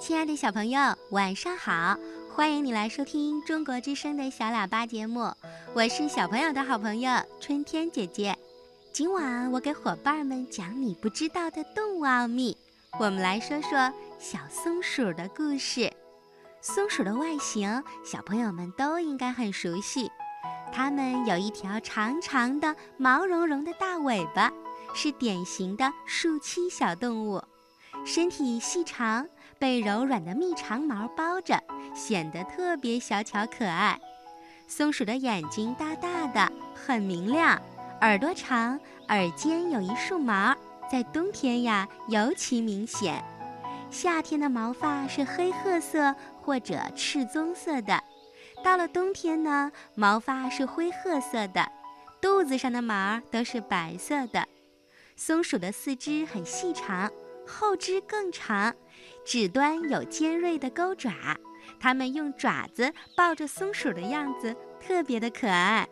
亲爱的小朋友，晚上好！欢迎你来收听中国之声的小喇叭节目，我是小朋友的好朋友春天姐姐。今晚我给伙伴们讲你不知道的动物奥秘，我们来说说小松鼠的故事。松鼠的外形，小朋友们都应该很熟悉，它们有一条长长的、毛茸茸的大尾巴，是典型的树栖小动物，身体细长。被柔软的密长毛包着，显得特别小巧可爱。松鼠的眼睛大大的，很明亮；耳朵长，耳尖有一束毛，在冬天呀尤其明显。夏天的毛发是黑褐色或者赤棕色的，到了冬天呢，毛发是灰褐色的，肚子上的毛都是白色的。松鼠的四肢很细长。后肢更长，指端有尖锐的钩爪，它们用爪子抱着松鼠的样子特别的可爱。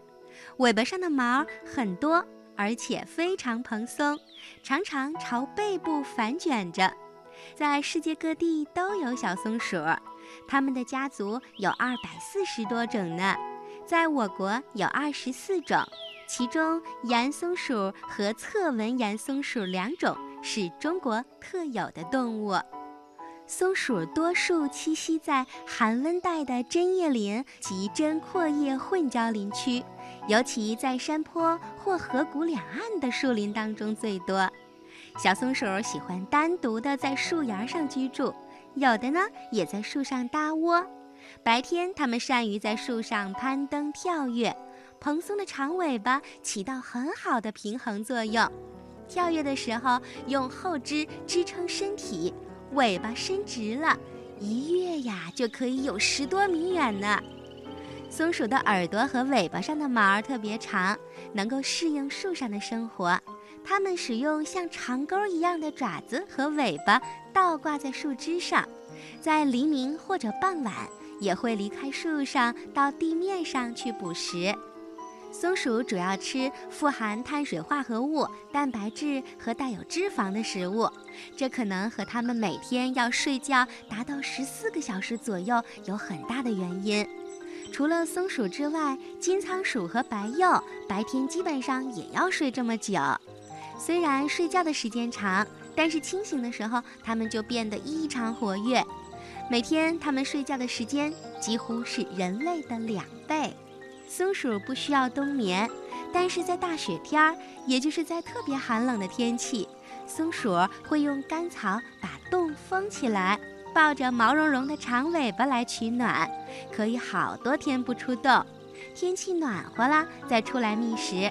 尾巴上的毛很多，而且非常蓬松，常常朝背部反卷着。在世界各地都有小松鼠，它们的家族有二百四十多种呢。在我国有二十四种，其中岩松鼠和侧纹岩松鼠两种。是中国特有的动物，松鼠多数栖息在寒温带的针叶林及针阔叶混交林区，尤其在山坡或河谷两岸的树林当中最多。小松鼠喜欢单独的在树芽上居住，有的呢也在树上搭窝。白天，它们善于在树上攀登跳跃，蓬松的长尾巴起到很好的平衡作用。跳跃的时候，用后肢支撑身体，尾巴伸直了，一跃呀就可以有十多米远呢。松鼠的耳朵和尾巴上的毛特别长，能够适应树上的生活。它们使用像长钩一样的爪子和尾巴倒挂在树枝上，在黎明或者傍晚也会离开树上到地面上去捕食。松鼠主要吃富含碳水化合物、蛋白质和带有脂肪的食物，这可能和它们每天要睡觉达到十四个小时左右有很大的原因。除了松鼠之外，金仓鼠和白鼬白天基本上也要睡这么久。虽然睡觉的时间长，但是清醒的时候它们就变得异常活跃。每天它们睡觉的时间几乎是人类的两倍。松鼠不需要冬眠，但是在大雪天儿，也就是在特别寒冷的天气，松鼠会用干草把洞封起来，抱着毛茸茸的长尾巴来取暖，可以好多天不出洞。天气暖和了再出来觅食。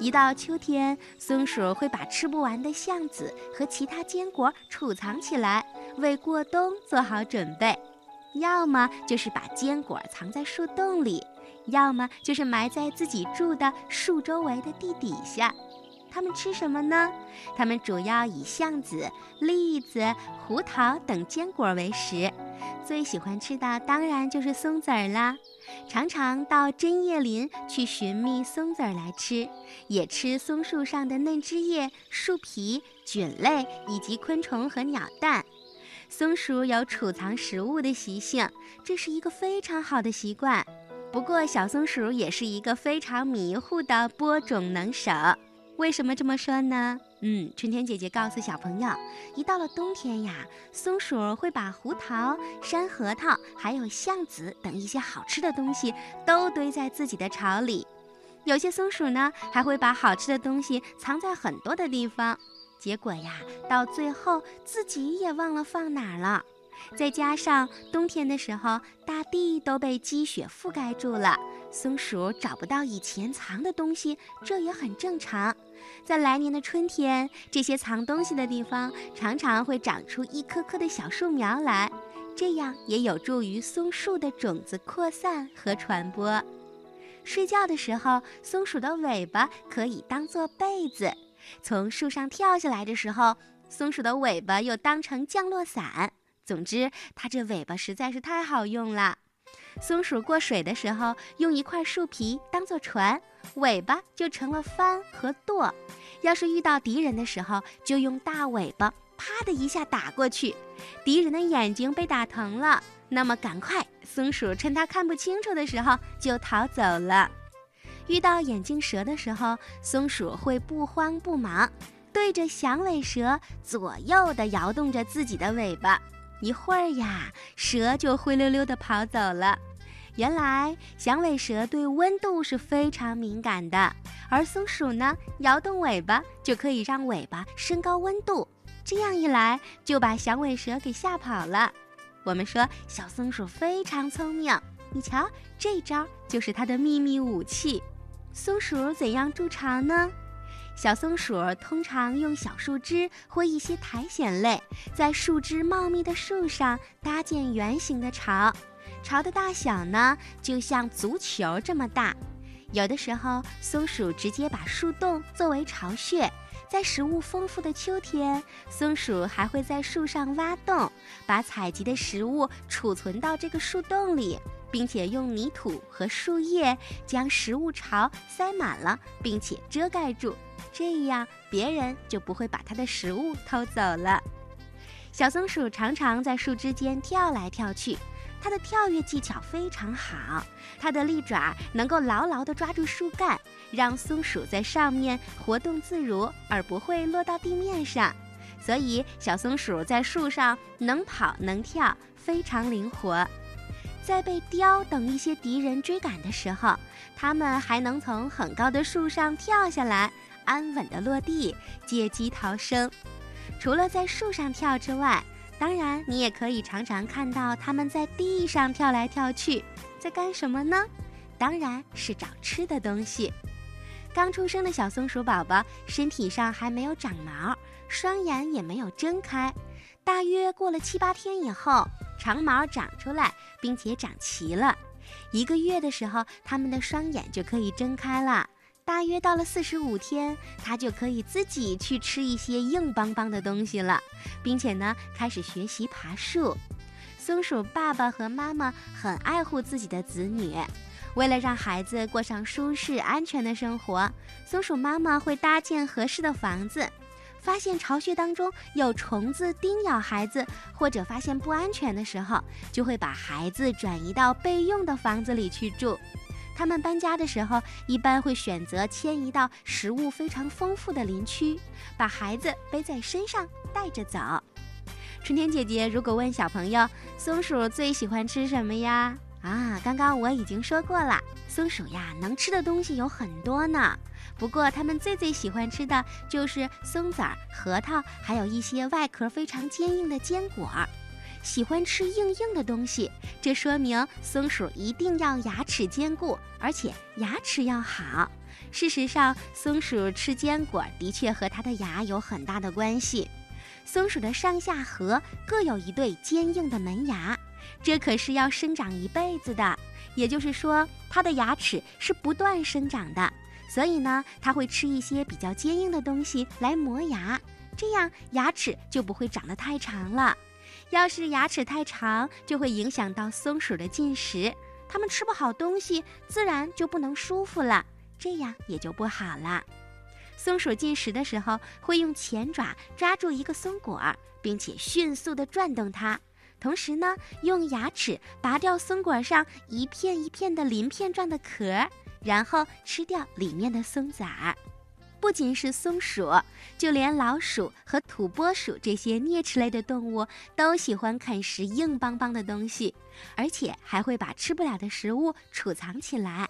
一到秋天，松鼠会把吃不完的橡子和其他坚果储藏起来，为过冬做好准备。要么就是把坚果藏在树洞里。要么就是埋在自己住的树周围的地底下。它们吃什么呢？它们主要以橡子、栗子、胡桃等坚果为食，最喜欢吃的当然就是松子儿啦。常常到针叶林去寻觅松子儿来吃，也吃松树上的嫩枝叶、树皮、菌类以及昆虫和鸟蛋。松鼠有储藏食物的习性，这是一个非常好的习惯。不过，小松鼠也是一个非常迷糊的播种能手。为什么这么说呢？嗯，春天姐姐告诉小朋友，一到了冬天呀，松鼠会把胡桃、山核桃还有橡子等一些好吃的东西都堆在自己的巢里。有些松鼠呢，还会把好吃的东西藏在很多的地方，结果呀，到最后自己也忘了放哪儿了。再加上冬天的时候，大地都被积雪覆盖住了，松鼠找不到以前藏的东西，这也很正常。在来年的春天，这些藏东西的地方常常会长出一棵棵的小树苗来，这样也有助于松树的种子扩散和传播。睡觉的时候，松鼠的尾巴可以当做被子；从树上跳下来的时候，松鼠的尾巴又当成降落伞。总之，它这尾巴实在是太好用了。松鼠过水的时候，用一块树皮当做船，尾巴就成了帆和舵。要是遇到敌人的时候，就用大尾巴啪的一下打过去。敌人的眼睛被打疼了，那么赶快，松鼠趁它看不清楚的时候就逃走了。遇到眼镜蛇的时候，松鼠会不慌不忙，对着响尾蛇左右的摇动着自己的尾巴。一会儿呀，蛇就灰溜溜的跑走了。原来响尾蛇对温度是非常敏感的，而松鼠呢，摇动尾巴就可以让尾巴升高温度。这样一来，就把响尾蛇给吓跑了。我们说小松鼠非常聪明，你瞧，这招就是它的秘密武器。松鼠怎样筑巢呢？小松鼠通常用小树枝或一些苔藓类，在树枝茂密的树上搭建圆形的巢。巢的大小呢，就像足球这么大。有的时候，松鼠直接把树洞作为巢穴。在食物丰富的秋天，松鼠还会在树上挖洞，把采集的食物储存到这个树洞里。并且用泥土和树叶将食物巢塞满了，并且遮盖住，这样别人就不会把它的食物偷走了。小松鼠常常在树枝间跳来跳去，它的跳跃技巧非常好，它的利爪能够牢牢地抓住树干，让松鼠在上面活动自如，而不会落到地面上。所以小松鼠在树上能跑能跳，非常灵活。在被雕等一些敌人追赶的时候，它们还能从很高的树上跳下来，安稳地落地，借机逃生。除了在树上跳之外，当然你也可以常常看到它们在地上跳来跳去，在干什么呢？当然是找吃的东西。刚出生的小松鼠宝宝身体上还没有长毛，双眼也没有睁开，大约过了七八天以后。长毛长出来，并且长齐了。一个月的时候，它们的双眼就可以睁开了。大约到了四十五天，它就可以自己去吃一些硬邦邦的东西了，并且呢，开始学习爬树。松鼠爸爸和妈妈很爱护自己的子女，为了让孩子过上舒适安全的生活，松鼠妈妈会搭建合适的房子。发现巢穴当中有虫子叮咬孩子，或者发现不安全的时候，就会把孩子转移到备用的房子里去住。他们搬家的时候，一般会选择迁移到食物非常丰富的林区，把孩子背在身上带着走。春天姐姐如果问小朋友，松鼠最喜欢吃什么呀？啊，刚刚我已经说过了，松鼠呀，能吃的东西有很多呢。不过，它们最最喜欢吃的就是松子儿、核桃，还有一些外壳非常坚硬的坚果。喜欢吃硬硬的东西，这说明松鼠一定要牙齿坚固，而且牙齿要好。事实上，松鼠吃坚果的确和它的牙有很大的关系。松鼠的上下颌各有一对坚硬的门牙，这可是要生长一辈子的。也就是说，它的牙齿是不断生长的。所以呢，它会吃一些比较坚硬的东西来磨牙，这样牙齿就不会长得太长了。要是牙齿太长，就会影响到松鼠的进食，它们吃不好东西，自然就不能舒服了，这样也就不好了。松鼠进食的时候，会用前爪抓住一个松果，并且迅速地转动它，同时呢，用牙齿拔掉松果上一片一片的鳞片状的壳。然后吃掉里面的松子儿，不仅是松鼠，就连老鼠和土拨鼠这些啮齿类的动物都喜欢啃食硬邦邦的东西，而且还会把吃不了的食物储藏起来。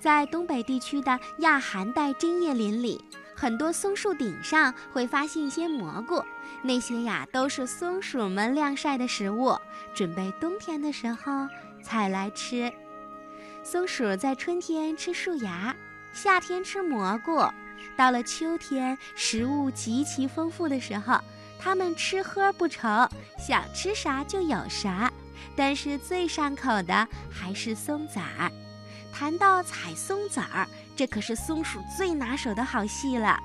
在东北地区的亚寒带针叶林里，很多松树顶上会发现一些蘑菇，那些呀都是松鼠们晾晒的食物，准备冬天的时候采来吃。松鼠在春天吃树芽，夏天吃蘑菇，到了秋天食物极其丰富的时候，它们吃喝不愁，想吃啥就有啥。但是最上口的还是松子儿。谈到采松子儿，这可是松鼠最拿手的好戏了。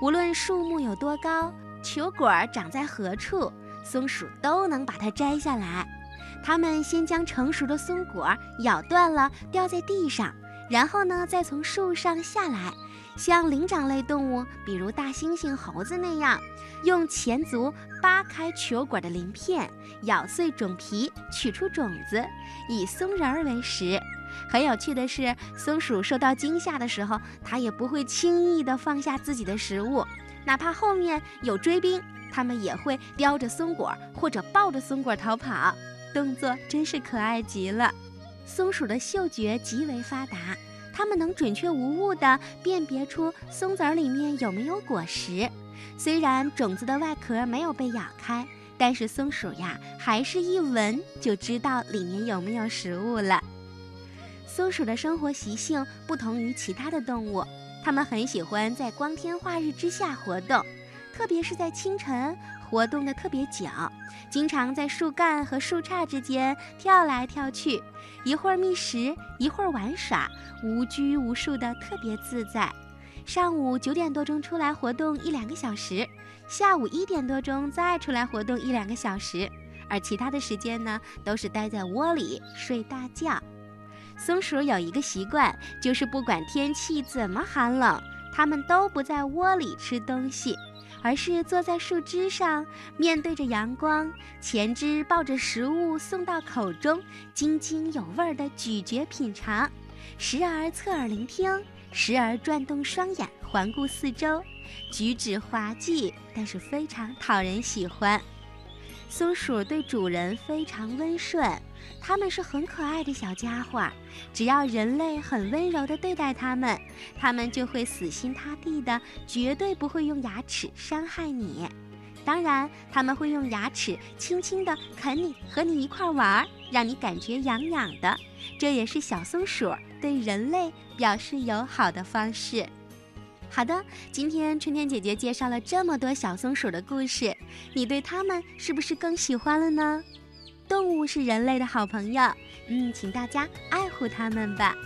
无论树木有多高，球果长在何处，松鼠都能把它摘下来。它们先将成熟的松果咬断了，掉在地上，然后呢，再从树上下来，像灵长类动物，比如大猩猩、猴子那样，用前足扒开球果的鳞片，咬碎种皮，取出种子，以松仁儿为食。很有趣的是，松鼠受到惊吓的时候，它也不会轻易地放下自己的食物，哪怕后面有追兵，它们也会叼着松果或者抱着松果逃跑，动作真是可爱极了。松鼠的嗅觉极为发达，它们能准确无误地辨别出松子儿里面有没有果实。虽然种子的外壳没有被咬开，但是松鼠呀，还是一闻就知道里面有没有食物了。松鼠的生活习性不同于其他的动物，它们很喜欢在光天化日之下活动，特别是在清晨，活动的特别久，经常在树干和树杈之间跳来跳去，一会儿觅食，一会儿玩耍，无拘无束的特别自在。上午九点多钟出来活动一两个小时，下午一点多钟再出来活动一两个小时，而其他的时间呢，都是待在窝里睡大觉。松鼠有一个习惯，就是不管天气怎么寒冷，它们都不在窝里吃东西，而是坐在树枝上，面对着阳光，前肢抱着食物送到口中，津津有味地咀嚼品尝，时而侧耳聆听，时而转动双眼环顾四周，举止滑稽，但是非常讨人喜欢。松鼠对主人非常温顺，它们是很可爱的小家伙。只要人类很温柔地对待它们，它们就会死心塌地的，绝对不会用牙齿伤害你。当然，它们会用牙齿轻轻地啃你，和你一块玩儿，让你感觉痒痒的。这也是小松鼠对人类表示友好的方式。好的，今天春天姐姐介绍了这么多小松鼠的故事，你对它们是不是更喜欢了呢？动物是人类的好朋友，嗯，请大家爱护它们吧。